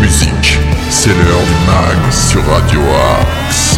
musique. C'est l'heure du mag sur Radio Axe.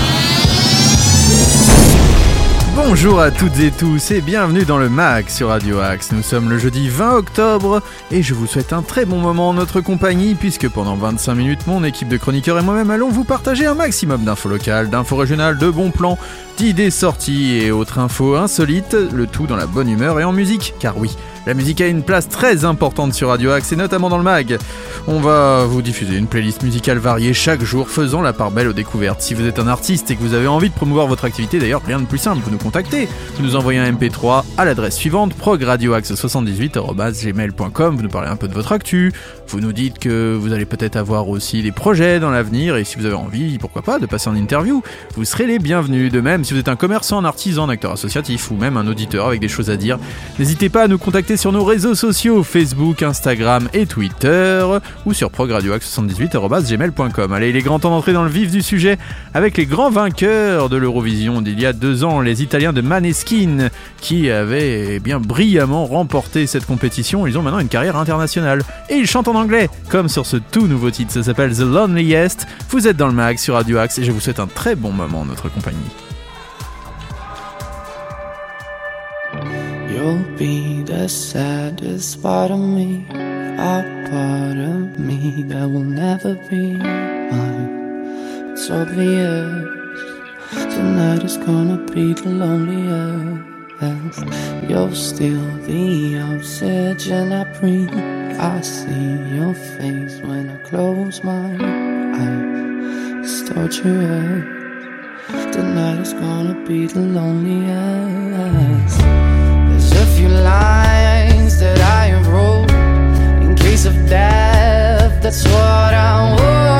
Bonjour à toutes et tous et bienvenue dans le MAG sur Radio Axe. Nous sommes le jeudi 20 octobre et je vous souhaite un très bon moment en notre compagnie puisque pendant 25 minutes mon équipe de chroniqueurs et moi-même allons vous partager un maximum d'infos locales, d'infos régionales, de bons plans, d'idées sorties et autres infos insolites, le tout dans la bonne humeur et en musique car oui, la musique a une place très importante sur Radio Axe et notamment dans le mag. On va vous diffuser une playlist musicale variée chaque jour, faisant la part belle aux découvertes. Si vous êtes un artiste et que vous avez envie de promouvoir votre activité, d'ailleurs rien de plus simple, vous nous contactez. Vous nous envoyez un MP3 à l'adresse suivante progradioaxe78@gmail.com. Vous nous parlez un peu de votre actu. Vous nous dites que vous allez peut-être avoir aussi des projets dans l'avenir et si vous avez envie, pourquoi pas, de passer en interview, vous serez les bienvenus. De même, si vous êtes un commerçant, un artisan, un acteur associatif ou même un auditeur avec des choses à dire, n'hésitez pas à nous contacter sur nos réseaux sociaux Facebook, Instagram et Twitter ou sur progradioaxe78.gmail.com. Allez, il est grand temps d'entrer dans le vif du sujet avec les grands vainqueurs de l'Eurovision d'il y a deux ans, les Italiens de Maneskin, qui avaient eh bien brillamment remporté cette compétition. Ils ont maintenant une carrière internationale. Et ils chantent en anglais, comme sur ce tout nouveau titre. Ça s'appelle The Loneliest. Vous êtes dans le mag sur Radio Axe et je vous souhaite un très bon moment en notre compagnie. You'll be the saddest part of me, a part of me that will never be mine. It's obvious tonight is gonna be the loneliest. You're still the oxygen I breathe. I see your face when I close my eyes. It's torturous. Tonight is gonna be the loneliest. Few lines that I wrote in case of death. That's what I want.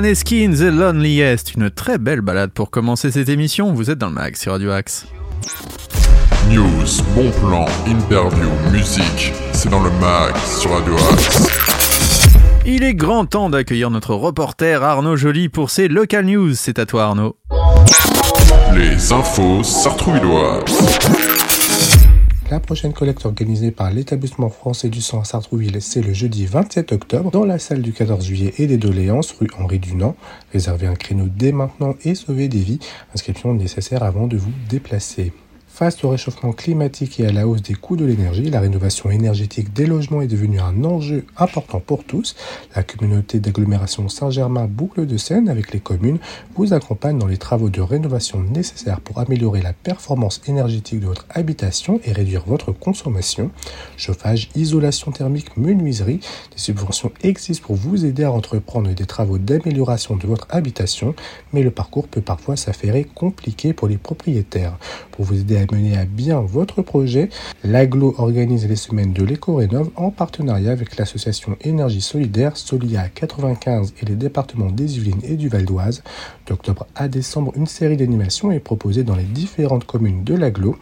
Maneskin The Loneliest, une très belle balade pour commencer cette émission. Vous êtes dans le mag sur Radio Axe. News, bon plan, interview, musique, c'est dans le mag sur Radio Axe. Il est grand temps d'accueillir notre reporter Arnaud Joly pour ses local news. C'est à toi Arnaud. Les infos sartrouvilloises. La prochaine collecte organisée par l'établissement français du sang à Sartrouville, c'est le jeudi 27 octobre dans la salle du 14 juillet et des doléances rue Henri Dunant. Réservez un créneau dès maintenant et sauvez des vies. Inscription nécessaire avant de vous déplacer. Face au réchauffement climatique et à la hausse des coûts de l'énergie, la rénovation énergétique des logements est devenue un enjeu important pour tous. La communauté d'agglomération Saint-Germain Boucle de Seine avec les communes vous accompagne dans les travaux de rénovation nécessaires pour améliorer la performance énergétique de votre habitation et réduire votre consommation. Chauffage, isolation thermique, menuiserie, des subventions existent pour vous aider à entreprendre des travaux d'amélioration de votre habitation, mais le parcours peut parfois s'affairer compliqué pour les propriétaires. Pour vous aider à mener à bien votre projet, l'AGLO organise les semaines de l'éco-rénov en partenariat avec l'association Énergie Solidaire Solia 95 et les départements des Yvelines et du Val d'Oise. D'octobre à décembre, une série d'animations est proposée dans les différentes communes de l'AGLO.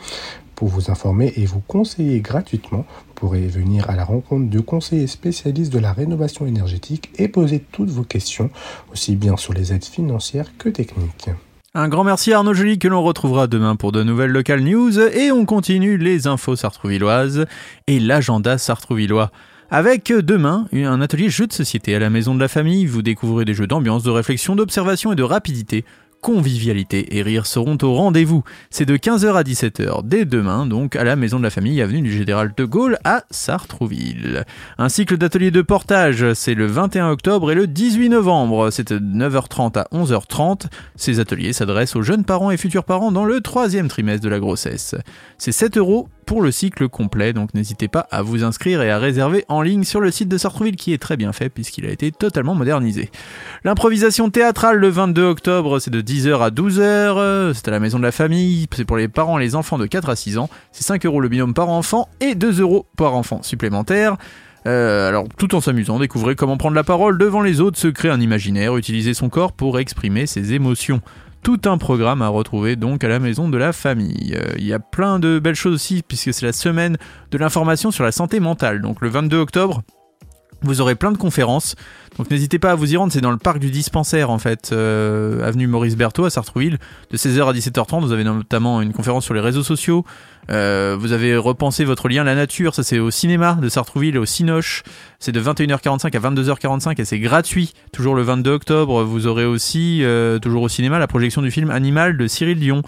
Pour vous informer et vous conseiller gratuitement, vous pourrez venir à la rencontre de conseillers spécialistes de la rénovation énergétique et poser toutes vos questions, aussi bien sur les aides financières que techniques. Un grand merci à Arnaud Joly que l'on retrouvera demain pour de nouvelles local news. Et on continue les infos sartrouvilloises et l'agenda sartrouvillois. Avec demain un atelier jeux de société à la maison de la famille, vous découvrez des jeux d'ambiance, de réflexion, d'observation et de rapidité convivialité et rire seront au rendez-vous. C'est de 15h à 17h dès demain, donc à la maison de la famille, avenue du Général de Gaulle à Sartrouville. Un cycle d'ateliers de portage, c'est le 21 octobre et le 18 novembre. C'est de 9h30 à 11h30. Ces ateliers s'adressent aux jeunes parents et futurs parents dans le troisième trimestre de la grossesse. C'est 7 euros pour le cycle complet, donc n'hésitez pas à vous inscrire et à réserver en ligne sur le site de Sartrouville qui est très bien fait puisqu'il a été totalement modernisé. L'improvisation théâtrale le 22 octobre, c'est de 10h à 12h, c'est à la maison de la famille, c'est pour les parents et les enfants de 4 à 6 ans, c'est 5 euros le binôme par enfant et 2 euros par enfant supplémentaire. Euh, alors, tout en s'amusant, découvrez comment prendre la parole devant les autres, se créer un imaginaire, utiliser son corps pour exprimer ses émotions tout un programme à retrouver donc à la maison de la famille. Euh, il y a plein de belles choses aussi puisque c'est la semaine de l'information sur la santé mentale. Donc le 22 octobre, vous aurez plein de conférences. Donc n'hésitez pas à vous y rendre, c'est dans le parc du dispensaire en fait, euh, avenue Maurice Berthaud à Sartrouville, de 16h à 17h30. Vous avez notamment une conférence sur les réseaux sociaux. Euh, vous avez repensé votre lien à la nature, ça c'est au cinéma de Sartrouville, au Cinoche. C'est de 21h45 à 22h45 et c'est gratuit. Toujours le 22 octobre, vous aurez aussi, euh, toujours au cinéma, la projection du film Animal de Cyril Dion.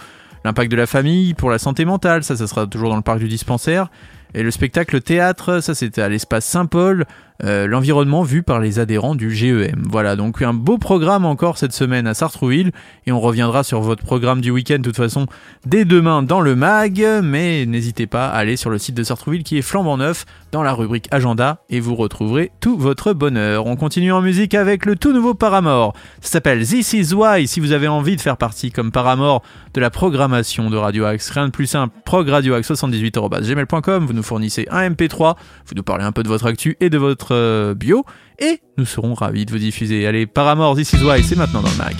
L'impact de la famille pour la santé mentale, ça, ça sera toujours dans le parc du dispensaire. Et le spectacle théâtre, ça c'était à l'espace Saint-Paul, euh, l'environnement vu par les adhérents du GEM. Voilà, donc un beau programme encore cette semaine à Sartrouville, et on reviendra sur votre programme du week-end de toute façon dès demain dans le mag, mais n'hésitez pas à aller sur le site de Sartrouville qui est flambant neuf dans la rubrique agenda, et vous retrouverez tout votre bonheur. On continue en musique avec le tout nouveau Paramore. Ça s'appelle This Is Why, si vous avez envie de faire partie comme Paramore de la programmation de Radio Axe, rien de plus simple, progradioaxe78.gmail.com, vous nous fournissez un MP3, vous nous parlez un peu de votre actu et de votre euh, bio, et nous serons ravis de vous diffuser. Allez, Paramore, This Is Why, c'est maintenant dans le mag.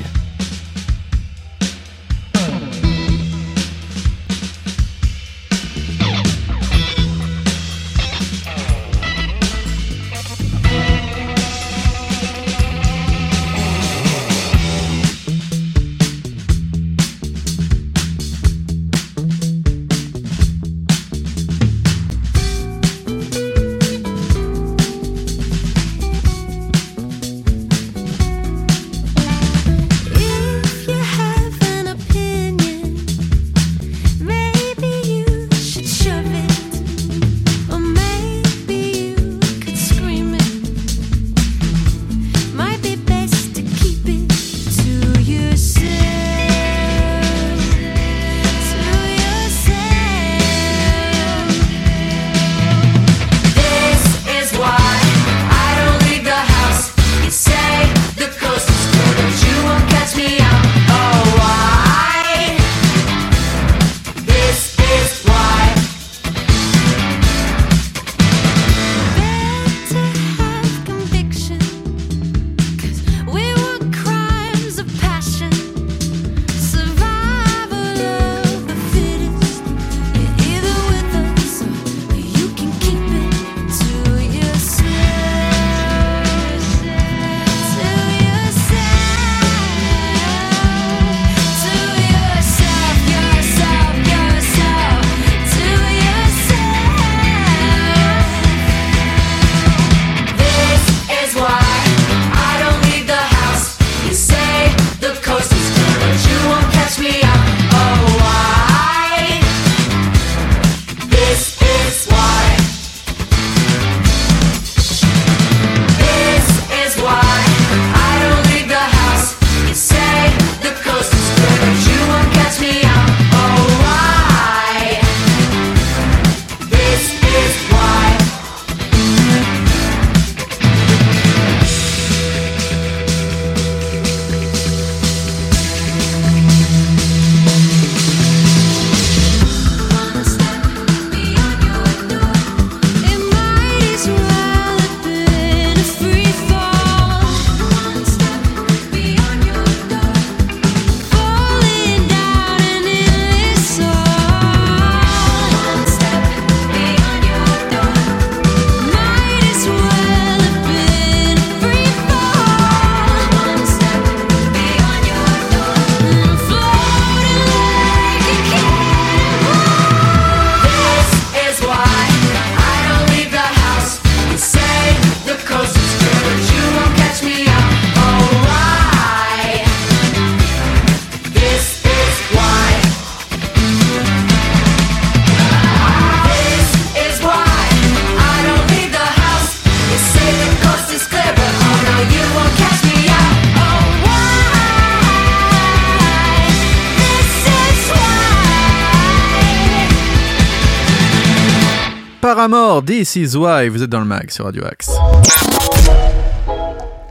Paramore, This is Why, vous êtes dans le mag sur Radio Axe.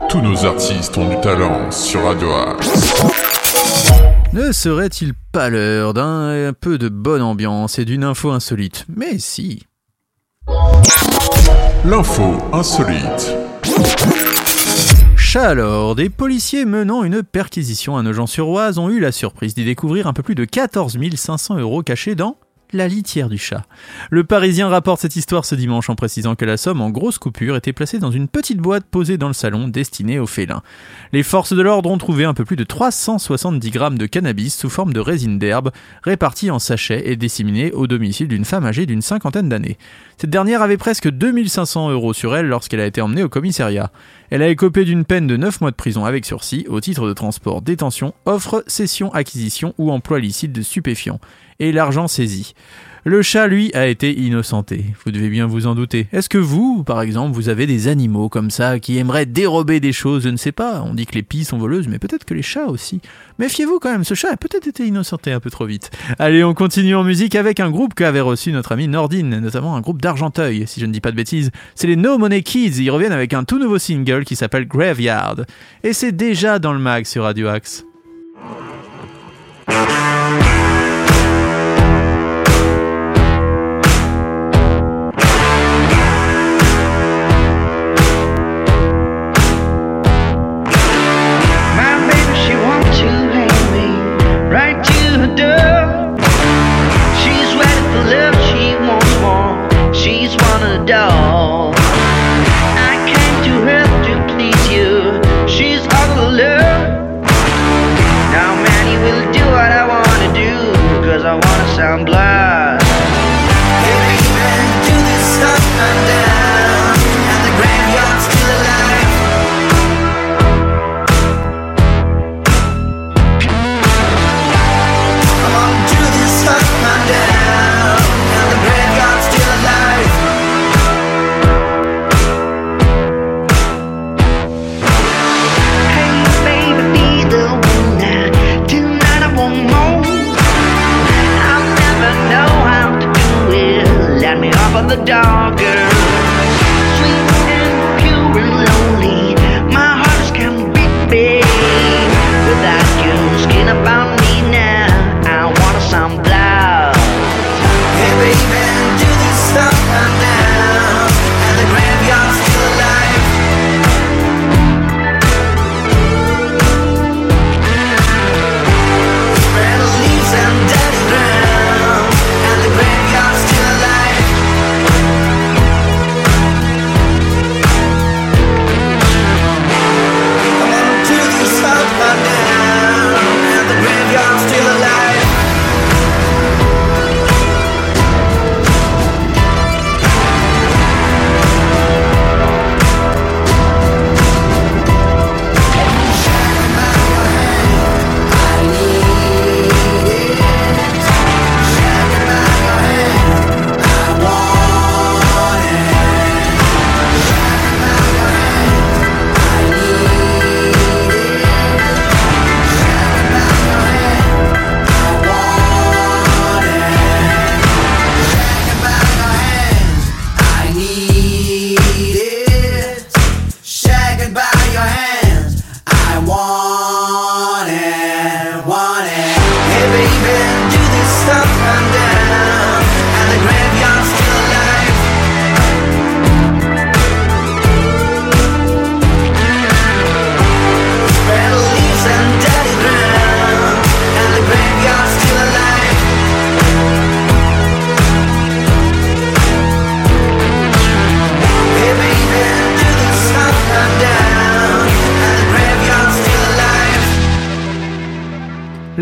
Tous nos artistes ont du talent sur Radio Axe. Ne serait-il pas l'heure d'un peu de bonne ambiance et d'une info insolite? Mais si. L'info insolite. Chaleur, des policiers menant une perquisition à Nogent-sur-Oise ont eu la surprise d'y découvrir un peu plus de 14 500 euros cachés dans la litière du chat. Le Parisien rapporte cette histoire ce dimanche en précisant que la somme en grosse coupure était placée dans une petite boîte posée dans le salon destinée aux félins. Les forces de l'ordre ont trouvé un peu plus de 370 grammes de cannabis sous forme de résine d'herbe, répartis en sachets et disséminés au domicile d'une femme âgée d'une cinquantaine d'années. Cette dernière avait presque 2500 euros sur elle lorsqu'elle a été emmenée au commissariat. Elle a écopé d'une peine de 9 mois de prison avec sursis au titre de transport, détention, offre, cession, acquisition ou emploi licite de stupéfiants. Et l'argent saisi. Le chat, lui, a été innocenté. Vous devez bien vous en douter. Est-ce que vous, par exemple, vous avez des animaux comme ça qui aimeraient dérober des choses? Je ne sais pas. On dit que les pies sont voleuses, mais peut-être que les chats aussi. Méfiez-vous quand même, ce chat a peut-être été innocenté un peu trop vite. Allez, on continue en musique avec un groupe qu'avait reçu notre ami Nordine, notamment un groupe d'Argenteuil, si je ne dis pas de bêtises. C'est les No Money Kids. Ils reviennent avec un tout nouveau single qui s'appelle Graveyard. Et c'est déjà dans le mag sur Radio Axe.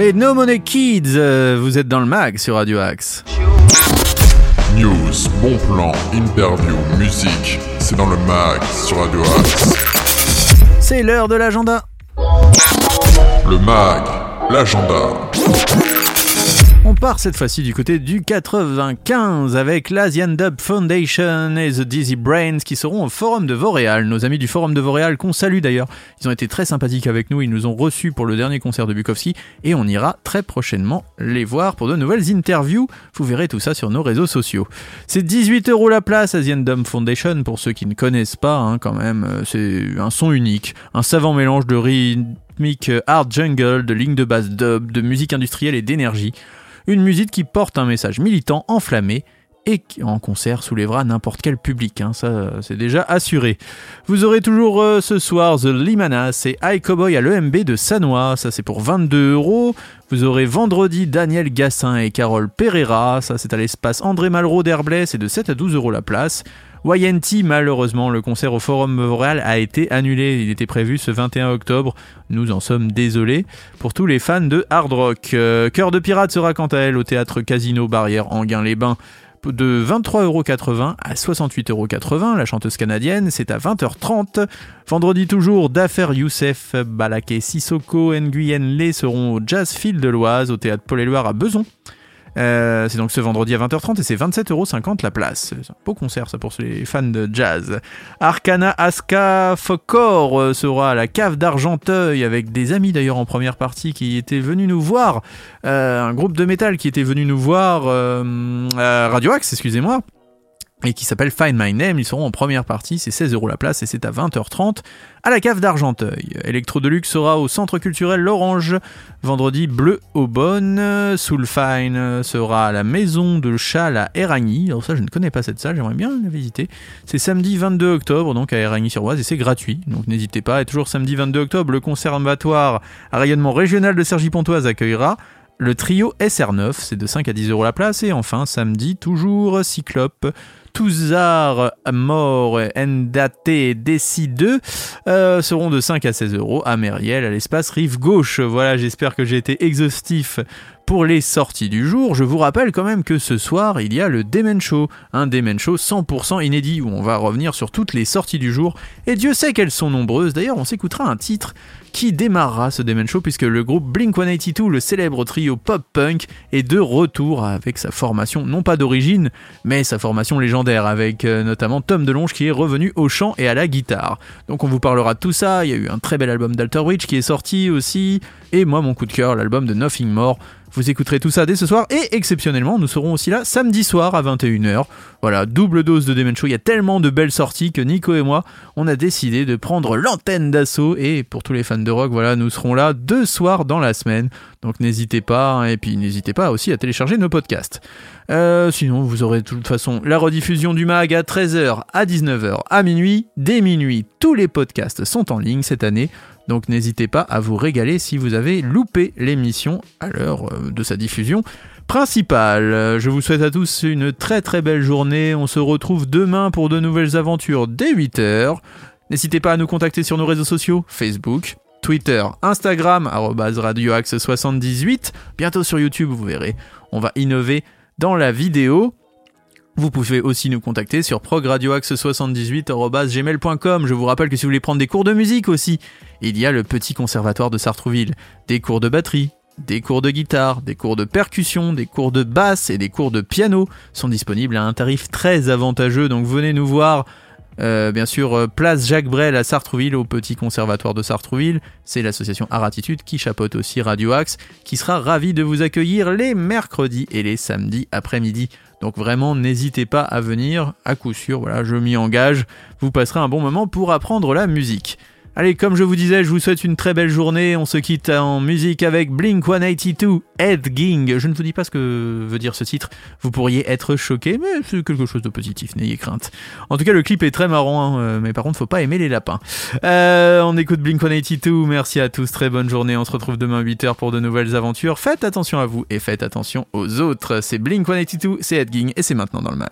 Les No Money Kids, euh, vous êtes dans le mag sur Radio Axe. News, bon plan, interview, musique. C'est dans le mag sur Radio Axe. C'est l'heure de l'agenda. Le mag, l'agenda. Part cette fois-ci du côté du 95 avec l'Asian Dub Foundation et The Dizzy Brains qui seront au Forum de Vauréal. Nos amis du Forum de Vauréal qu'on salue d'ailleurs. Ils ont été très sympathiques avec nous. Ils nous ont reçus pour le dernier concert de Bukowski et on ira très prochainement les voir pour de nouvelles interviews. Vous verrez tout ça sur nos réseaux sociaux. C'est 18 euros la place Asian Dub Foundation pour ceux qui ne connaissent pas hein, quand même. Euh, C'est un son unique, un savant mélange de rythmique hard jungle, de lignes de basse dub, de musique industrielle et d'énergie. Une musique qui porte un message militant enflammé et qui en concert soulèvera n'importe quel public, hein, ça c'est déjà assuré. Vous aurez toujours euh, ce soir The Limanas et High Cowboy à l'EMB de Sanois, ça c'est pour 22 euros. Vous aurez vendredi Daniel Gassin et Carole Pereira, ça c'est à l'espace André Malraux d'Herblay, c'est de 7 à 12 euros la place. YNT, malheureusement, le concert au Forum Montréal a été annulé. Il était prévu ce 21 octobre. Nous en sommes désolés pour tous les fans de hard rock. Euh, Cœur de pirate sera quant à elle au théâtre Casino Barrière Anguin-les-Bains de 23,80€ à 68,80€. La chanteuse canadienne, c'est à 20h30. Vendredi toujours, Dafer Youssef, Balaké Sissoko, Nguyen Lé seront au Jazz Field de l'Oise, au théâtre Paul-Éluard à Beson. Euh, c'est donc ce vendredi à 20h30 et c'est 27,50€ la place. C'est un beau concert ça pour les fans de jazz. Arcana Aska Fokor euh, sera à la cave d'Argenteuil avec des amis d'ailleurs en première partie qui étaient venus nous voir. Euh, un groupe de métal qui était venu nous voir euh, Radio Axe, excusez-moi et qui s'appelle Find My Name. Ils seront en première partie, c'est 16 euros la place et c'est à 20h30 à la cave d'Argenteuil. Electro Deluxe sera au centre culturel L'Orange vendredi bleu au Bonne. Soulfine sera à la maison de Châle à Éragny. Alors ça, je ne connais pas cette salle, j'aimerais bien la visiter. C'est samedi 22 octobre donc à Éragny-sur-Oise et c'est gratuit. Donc n'hésitez pas. Et toujours samedi 22 octobre, le conservatoire à rayonnement régional de Cergy-Pontoise accueillera le trio SR9, c'est de 5 à 10 euros la place. Et enfin, samedi, toujours Cyclope, Touzard, Mort, Ndate et Desi 2 euh, seront de 5 à 16 euros à Mériel, à l'espace Rive Gauche. Voilà, j'espère que j'ai été exhaustif pour les sorties du jour, je vous rappelle quand même que ce soir, il y a le Demen Show, un Demen Show 100% inédit où on va revenir sur toutes les sorties du jour, et Dieu sait qu'elles sont nombreuses. D'ailleurs, on s'écoutera un titre qui démarrera ce Demen Show puisque le groupe Blink-182, le célèbre trio pop-punk, est de retour avec sa formation, non pas d'origine, mais sa formation légendaire avec euh, notamment Tom DeLonge qui est revenu au chant et à la guitare. Donc on vous parlera de tout ça, il y a eu un très bel album d'Alter Bridge qui est sorti aussi, et moi mon coup de cœur, l'album de Nothing More. Vous écouterez tout ça dès ce soir et exceptionnellement, nous serons aussi là samedi soir à 21h. Voilà, double dose de Demen Show. Il y a tellement de belles sorties que Nico et moi, on a décidé de prendre l'antenne d'assaut et pour tous les fans de rock, voilà, nous serons là deux soirs dans la semaine. Donc n'hésitez pas hein, et puis n'hésitez pas aussi à télécharger nos podcasts. Euh, sinon, vous aurez de toute façon la rediffusion du mag à 13h, à 19h, à minuit, dès minuit. Tous les podcasts sont en ligne cette année. Donc n'hésitez pas à vous régaler si vous avez loupé l'émission à l'heure euh, de sa diffusion principale. Je vous souhaite à tous une très très belle journée. On se retrouve demain pour de nouvelles aventures dès 8h. N'hésitez pas à nous contacter sur nos réseaux sociaux, Facebook, Twitter, Instagram, arobase radioaxe78. Bientôt sur YouTube, vous verrez. On va innover dans la vidéo. Vous pouvez aussi nous contacter sur progradioaxe78.gmail.com. Je vous rappelle que si vous voulez prendre des cours de musique aussi, il y a le petit conservatoire de Sartrouville. Des cours de batterie, des cours de guitare, des cours de percussion, des cours de basse et des cours de piano sont disponibles à un tarif très avantageux. Donc venez nous voir. Euh, bien sûr, euh, place Jacques Brel à Sartrouville, au petit conservatoire de Sartrouville. C'est l'association Aratitude qui chapeaute aussi Radio Axe, qui sera ravi de vous accueillir les mercredis et les samedis après-midi. Donc vraiment, n'hésitez pas à venir, à coup sûr, voilà, je m'y engage, vous passerez un bon moment pour apprendre la musique. Allez, comme je vous disais, je vous souhaite une très belle journée. On se quitte en musique avec Blink 182, Ed Ging. Je ne vous dis pas ce que veut dire ce titre. Vous pourriez être choqué, mais c'est quelque chose de positif, n'ayez crainte. En tout cas, le clip est très marrant, hein, euh, mais par contre, faut pas aimer les lapins. Euh, on écoute Blink 182. Merci à tous, très bonne journée. On se retrouve demain 8h pour de nouvelles aventures. Faites attention à vous et faites attention aux autres. C'est Blink 182, c'est Ed Ging et c'est maintenant dans le mag.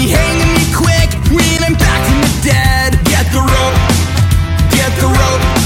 Be hanging me quick. When I'm back from the dead. Get the rope, get the rope,